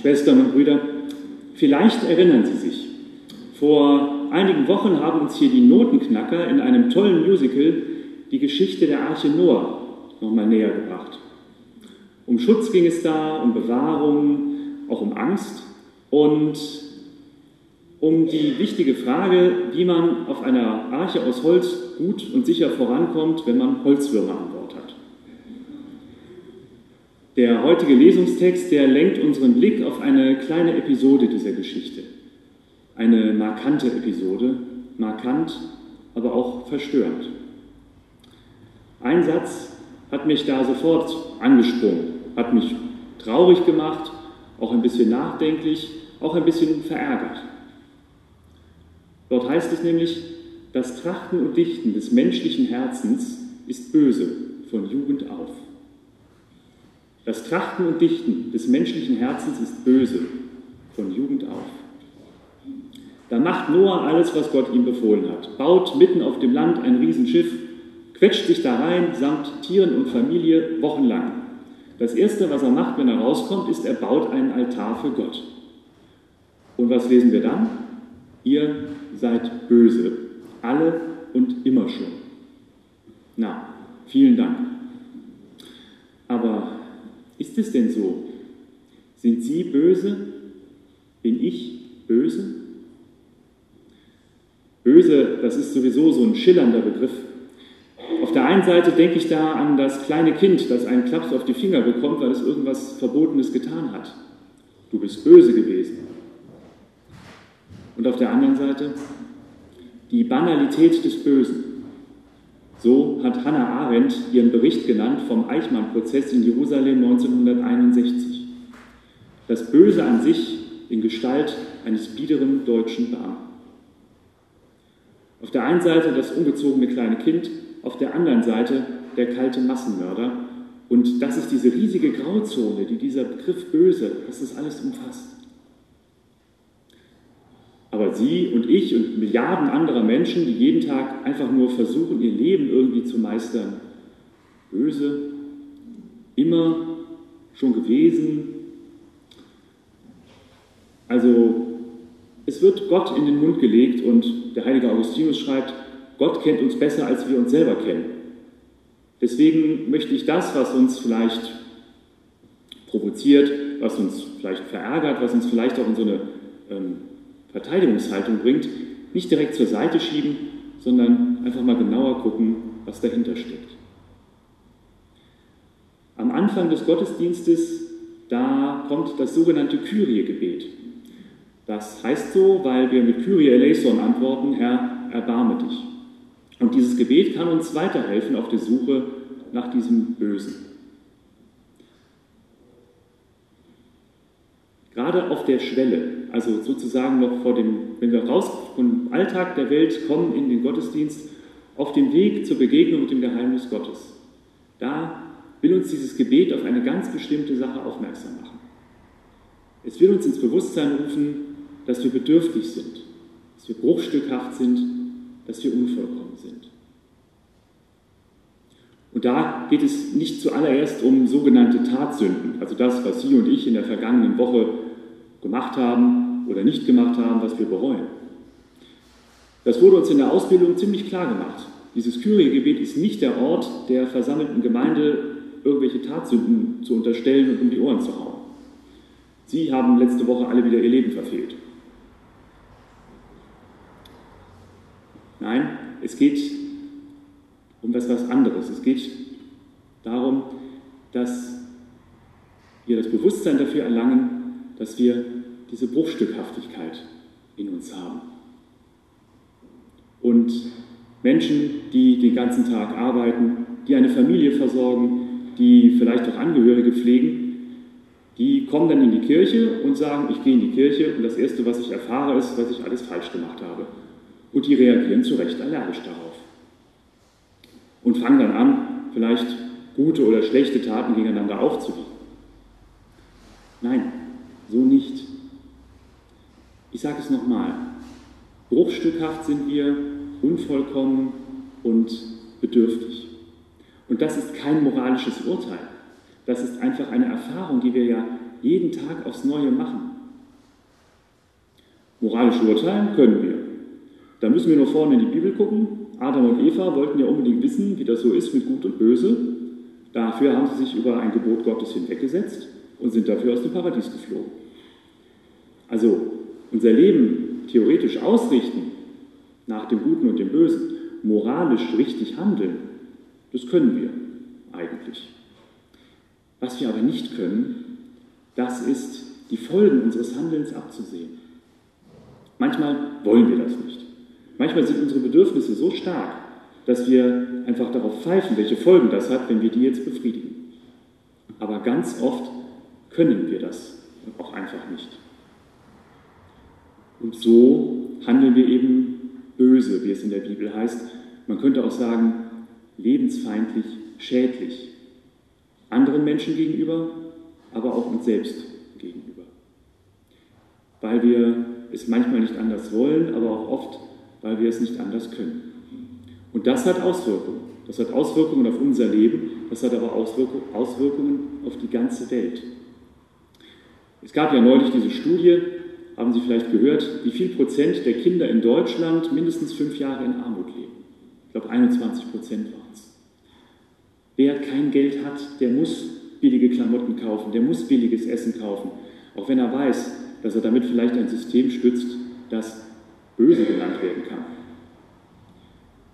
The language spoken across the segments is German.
Schwestern und Brüder, vielleicht erinnern Sie sich, vor einigen Wochen haben uns hier die Notenknacker in einem tollen Musical die Geschichte der Arche Noah nochmal näher gebracht. Um Schutz ging es da, um Bewahrung, auch um Angst und um die wichtige Frage, wie man auf einer Arche aus Holz gut und sicher vorankommt, wenn man Holzwürmer an Bord hat. Der heutige Lesungstext, der lenkt unseren Blick auf eine kleine Episode dieser Geschichte. Eine markante Episode, markant, aber auch verstörend. Ein Satz hat mich da sofort angesprungen, hat mich traurig gemacht, auch ein bisschen nachdenklich, auch ein bisschen verärgert. Dort heißt es nämlich, das Trachten und Dichten des menschlichen Herzens ist böse von Jugend auf. Das Trachten und Dichten des menschlichen Herzens ist böse von Jugend auf. Da macht Noah alles, was Gott ihm befohlen hat, baut mitten auf dem Land ein Riesenschiff, quetscht sich da rein samt Tieren und Familie wochenlang. Das Erste, was er macht, wenn er rauskommt, ist, er baut einen Altar für Gott. Und was lesen wir dann? Ihr seid böse, alle und immer schon. Na, vielen Dank. Aber ist es denn so? Sind Sie böse? Bin ich böse? Böse, das ist sowieso so ein schillernder Begriff. Auf der einen Seite denke ich da an das kleine Kind, das einen Klaps auf die Finger bekommt, weil es irgendwas Verbotenes getan hat. Du bist böse gewesen. Und auf der anderen Seite die Banalität des Bösen. So hat Hannah Arendt ihren Bericht genannt vom Eichmann-Prozess in Jerusalem 1961. Das Böse an sich in Gestalt eines biederen deutschen Beamten. Auf der einen Seite das ungezogene kleine Kind, auf der anderen Seite der kalte Massenmörder. Und das ist diese riesige Grauzone, die dieser Begriff böse, das ist alles umfasst. Aber Sie und ich und Milliarden anderer Menschen, die jeden Tag einfach nur versuchen, ihr Leben irgendwie zu meistern, böse, immer schon gewesen. Also es wird Gott in den Mund gelegt und der heilige Augustinus schreibt, Gott kennt uns besser, als wir uns selber kennen. Deswegen möchte ich das, was uns vielleicht provoziert, was uns vielleicht verärgert, was uns vielleicht auch in so eine ähm, Verteidigungshaltung bringt, nicht direkt zur Seite schieben, sondern einfach mal genauer gucken, was dahinter steckt. Am Anfang des Gottesdienstes, da kommt das sogenannte Kyrie-Gebet. Das heißt so, weil wir mit Kyrie eleison antworten, Herr, erbarme dich. Und dieses Gebet kann uns weiterhelfen auf der Suche nach diesem Bösen. Gerade auf der Schwelle, also sozusagen noch vor dem, wenn wir raus vom Alltag der Welt kommen in den Gottesdienst, auf dem Weg zur Begegnung mit dem Geheimnis Gottes. Da will uns dieses Gebet auf eine ganz bestimmte Sache aufmerksam machen. Es will uns ins Bewusstsein rufen, dass wir bedürftig sind, dass wir bruchstückhaft sind, dass wir unvollkommen sind. Und da geht es nicht zuallererst um sogenannte Tatsünden, also das, was Sie und ich in der vergangenen Woche gemacht haben oder nicht gemacht haben, was wir bereuen. Das wurde uns in der Ausbildung ziemlich klar gemacht. Dieses Kyrie-Gebet ist nicht der Ort der versammelten Gemeinde, irgendwelche Tatsünden zu unterstellen und um die Ohren zu hauen. Sie haben letzte Woche alle wieder ihr Leben verfehlt. Nein, es geht um etwas was anderes. Es geht darum, dass wir das Bewusstsein dafür erlangen, dass wir diese Bruchstückhaftigkeit in uns haben. Und Menschen, die den ganzen Tag arbeiten, die eine Familie versorgen, die vielleicht auch Angehörige pflegen, die kommen dann in die Kirche und sagen, ich gehe in die Kirche und das Erste, was ich erfahre, ist, was ich alles falsch gemacht habe. Und die reagieren zu Recht allergisch darauf. Und fangen dann an, vielleicht gute oder schlechte Taten gegeneinander aufzuwiegen. Nein, so nicht. Ich sage es nochmal. Bruchstückhaft sind wir, unvollkommen und bedürftig. Und das ist kein moralisches Urteil. Das ist einfach eine Erfahrung, die wir ja jeden Tag aufs Neue machen. Moralisch urteilen können wir. Da müssen wir nur vorne in die Bibel gucken. Adam und Eva wollten ja unbedingt wissen, wie das so ist mit Gut und Böse. Dafür haben sie sich über ein Gebot Gottes hinweggesetzt und sind dafür aus dem Paradies geflogen. Also unser Leben theoretisch ausrichten nach dem Guten und dem Bösen, moralisch richtig handeln, das können wir eigentlich. Was wir aber nicht können, das ist die Folgen unseres Handelns abzusehen. Manchmal wollen wir das nicht. Manchmal sind unsere Bedürfnisse so stark, dass wir einfach darauf pfeifen, welche Folgen das hat, wenn wir die jetzt befriedigen. Aber ganz oft können wir das auch einfach nicht. Und so handeln wir eben böse, wie es in der Bibel heißt. Man könnte auch sagen, lebensfeindlich, schädlich. Anderen Menschen gegenüber, aber auch uns selbst gegenüber. Weil wir es manchmal nicht anders wollen, aber auch oft weil wir es nicht anders können. Und das hat Auswirkungen. Das hat Auswirkungen auf unser Leben, das hat aber Auswirkungen auf die ganze Welt. Es gab ja neulich diese Studie, haben Sie vielleicht gehört, wie viel Prozent der Kinder in Deutschland mindestens fünf Jahre in Armut leben. Ich glaube, 21 Prozent waren es. Wer kein Geld hat, der muss billige Klamotten kaufen, der muss billiges Essen kaufen, auch wenn er weiß, dass er damit vielleicht ein System stützt, das böse genannt werden kann.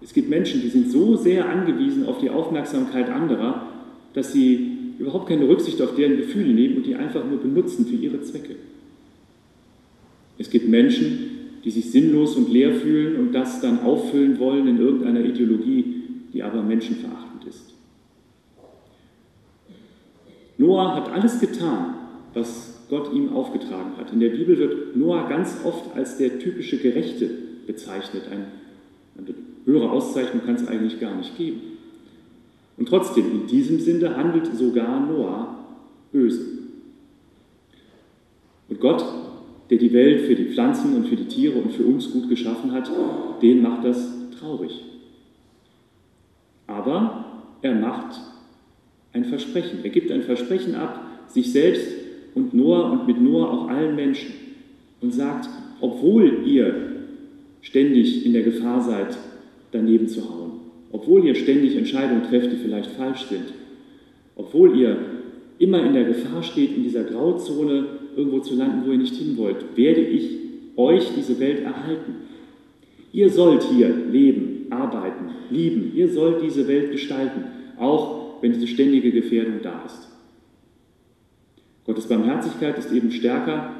Es gibt Menschen, die sind so sehr angewiesen auf die Aufmerksamkeit anderer, dass sie überhaupt keine Rücksicht auf deren Gefühle nehmen und die einfach nur benutzen für ihre Zwecke. Es gibt Menschen, die sich sinnlos und leer fühlen und das dann auffüllen wollen in irgendeiner Ideologie, die aber menschenverachtend ist. Noah hat alles getan, was Gott ihm aufgetragen hat. In der Bibel wird Noah ganz oft als der typische Gerechte bezeichnet. Eine höhere Auszeichnung kann es eigentlich gar nicht geben. Und trotzdem, in diesem Sinne handelt sogar Noah böse. Und Gott, der die Welt für die Pflanzen und für die Tiere und für uns gut geschaffen hat, den macht das traurig. Aber er macht ein Versprechen. Er gibt ein Versprechen ab, sich selbst und Noah und mit Noah auch allen Menschen und sagt, obwohl ihr ständig in der Gefahr seid, daneben zu hauen, obwohl ihr ständig Entscheidungen trefft, die vielleicht falsch sind, obwohl ihr immer in der Gefahr steht, in dieser Grauzone irgendwo zu landen, wo ihr nicht hin wollt, werde ich euch diese Welt erhalten. Ihr sollt hier leben, arbeiten, lieben. Ihr sollt diese Welt gestalten, auch wenn diese ständige Gefährdung da ist. Gottes Barmherzigkeit ist eben stärker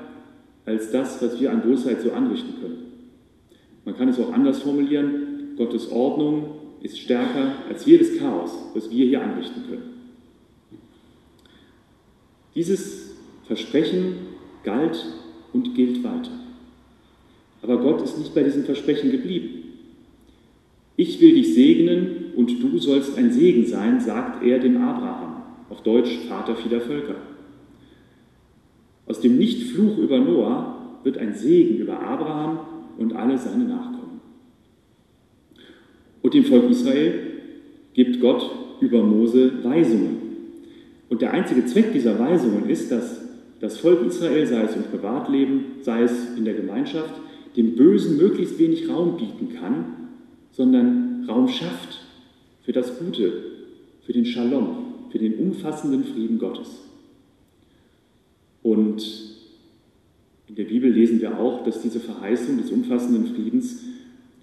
als das, was wir an Bosheit so anrichten können. Man kann es auch anders formulieren, Gottes Ordnung ist stärker als jedes Chaos, was wir hier anrichten können. Dieses Versprechen galt und gilt weiter. Aber Gott ist nicht bei diesem Versprechen geblieben. Ich will dich segnen und du sollst ein Segen sein, sagt er dem Abraham, auf Deutsch Vater vieler Völker. Aus dem Nichtfluch über Noah wird ein Segen über Abraham und alle seine Nachkommen. Und dem Volk Israel gibt Gott über Mose Weisungen. Und der einzige Zweck dieser Weisungen ist, dass das Volk Israel, sei es im Privatleben, sei es in der Gemeinschaft, dem Bösen möglichst wenig Raum bieten kann, sondern Raum schafft für das Gute, für den Shalom, für den umfassenden Frieden Gottes. Und in der Bibel lesen wir auch, dass diese Verheißung des umfassenden Friedens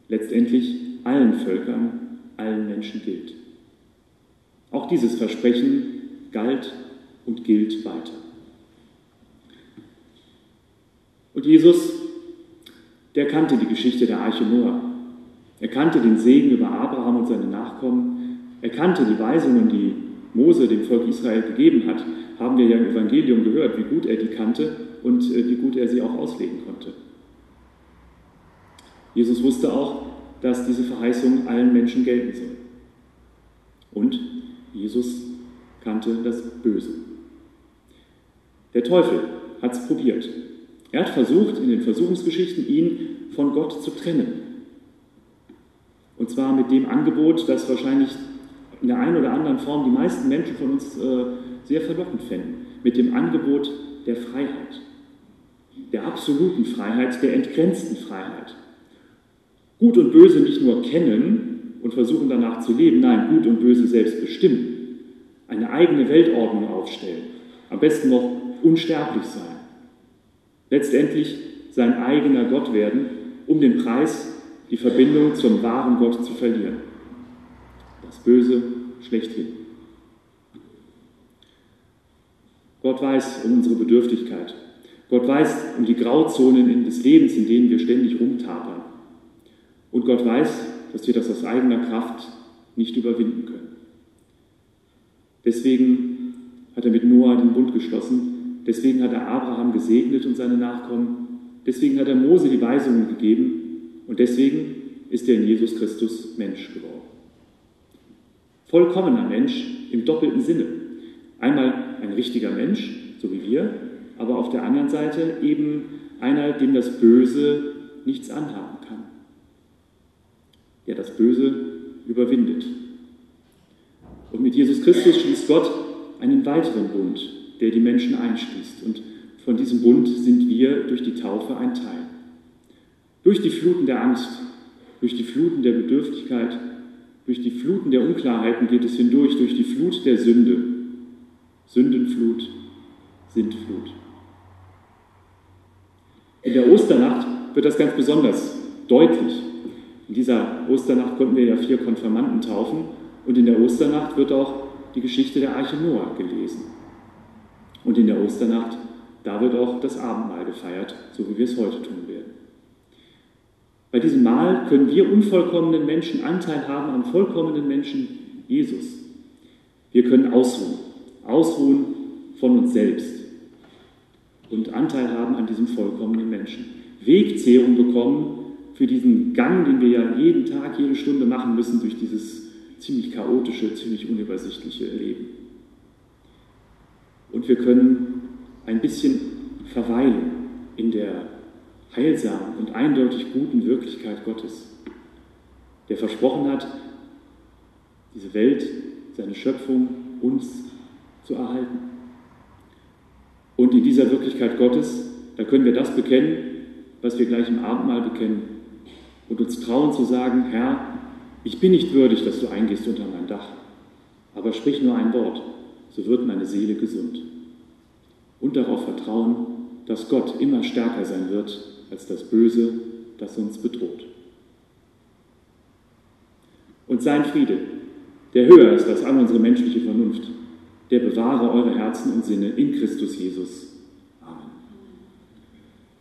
letztendlich allen Völkern, allen Menschen gilt. Auch dieses Versprechen galt und gilt weiter. Und Jesus, der kannte die Geschichte der Arche Noah. Er kannte den Segen über Abraham und seine Nachkommen. Er kannte die Weisungen, die Mose dem Volk Israel gegeben hat haben wir ja im Evangelium gehört, wie gut er die kannte und äh, wie gut er sie auch auslegen konnte. Jesus wusste auch, dass diese Verheißung allen Menschen gelten soll. Und Jesus kannte das Böse. Der Teufel hat es probiert. Er hat versucht, in den Versuchungsgeschichten ihn von Gott zu trennen. Und zwar mit dem Angebot, das wahrscheinlich in der einen oder anderen Form die meisten Menschen von uns äh, sehr verlockend fänden, mit dem Angebot der Freiheit, der absoluten Freiheit, der entgrenzten Freiheit. Gut und Böse nicht nur kennen und versuchen danach zu leben, nein, Gut und Böse selbst bestimmen, eine eigene Weltordnung aufstellen, am besten noch unsterblich sein, letztendlich sein eigener Gott werden, um den Preis, die Verbindung zum wahren Gott zu verlieren. Das Böse schlechthin. Gott weiß um unsere Bedürftigkeit. Gott weiß um die Grauzonen des Lebens, in denen wir ständig rumtapern. Und Gott weiß, dass wir das aus eigener Kraft nicht überwinden können. Deswegen hat er mit Noah den Bund geschlossen. Deswegen hat er Abraham gesegnet und seine Nachkommen. Deswegen hat er Mose die Weisungen gegeben. Und deswegen ist er in Jesus Christus Mensch geworden. Vollkommener Mensch im doppelten Sinne. Einmal ein richtiger Mensch, so wie wir, aber auf der anderen Seite eben einer, dem das Böse nichts anhaben kann. Der das Böse überwindet. Und mit Jesus Christus schließt Gott einen weiteren Bund, der die Menschen einschließt. Und von diesem Bund sind wir durch die Taufe ein Teil. Durch die Fluten der Angst, durch die Fluten der Bedürftigkeit, durch die Fluten der Unklarheiten geht es hindurch, durch die Flut der Sünde. Sündenflut, Sintflut. In der Osternacht wird das ganz besonders deutlich. In dieser Osternacht konnten wir ja vier Konfirmanden taufen und in der Osternacht wird auch die Geschichte der Arche Noah gelesen. Und in der Osternacht, da wird auch das Abendmahl gefeiert, so wie wir es heute tun werden. Bei diesem Mahl können wir unvollkommenen Menschen Anteil haben am vollkommenen Menschen Jesus. Wir können ausruhen, ausruhen von uns selbst und Anteil haben an diesem vollkommenen Menschen. Wegzehrung bekommen für diesen Gang, den wir ja jeden Tag, jede Stunde machen müssen durch dieses ziemlich chaotische, ziemlich unübersichtliche Leben. Und wir können ein bisschen verweilen in der heilsamen und eindeutig guten Wirklichkeit Gottes, der versprochen hat, diese Welt, seine Schöpfung uns zu erhalten. Und in dieser Wirklichkeit Gottes, da können wir das bekennen, was wir gleich im Abendmahl bekennen und uns trauen zu sagen, Herr, ich bin nicht würdig, dass du eingehst unter mein Dach, aber sprich nur ein Wort, so wird meine Seele gesund. Und darauf vertrauen, dass Gott immer stärker sein wird als das Böse, das uns bedroht. Und sein Friede, der höher ist als all unsere menschliche Vernunft, der bewahre eure Herzen und Sinne in Christus Jesus.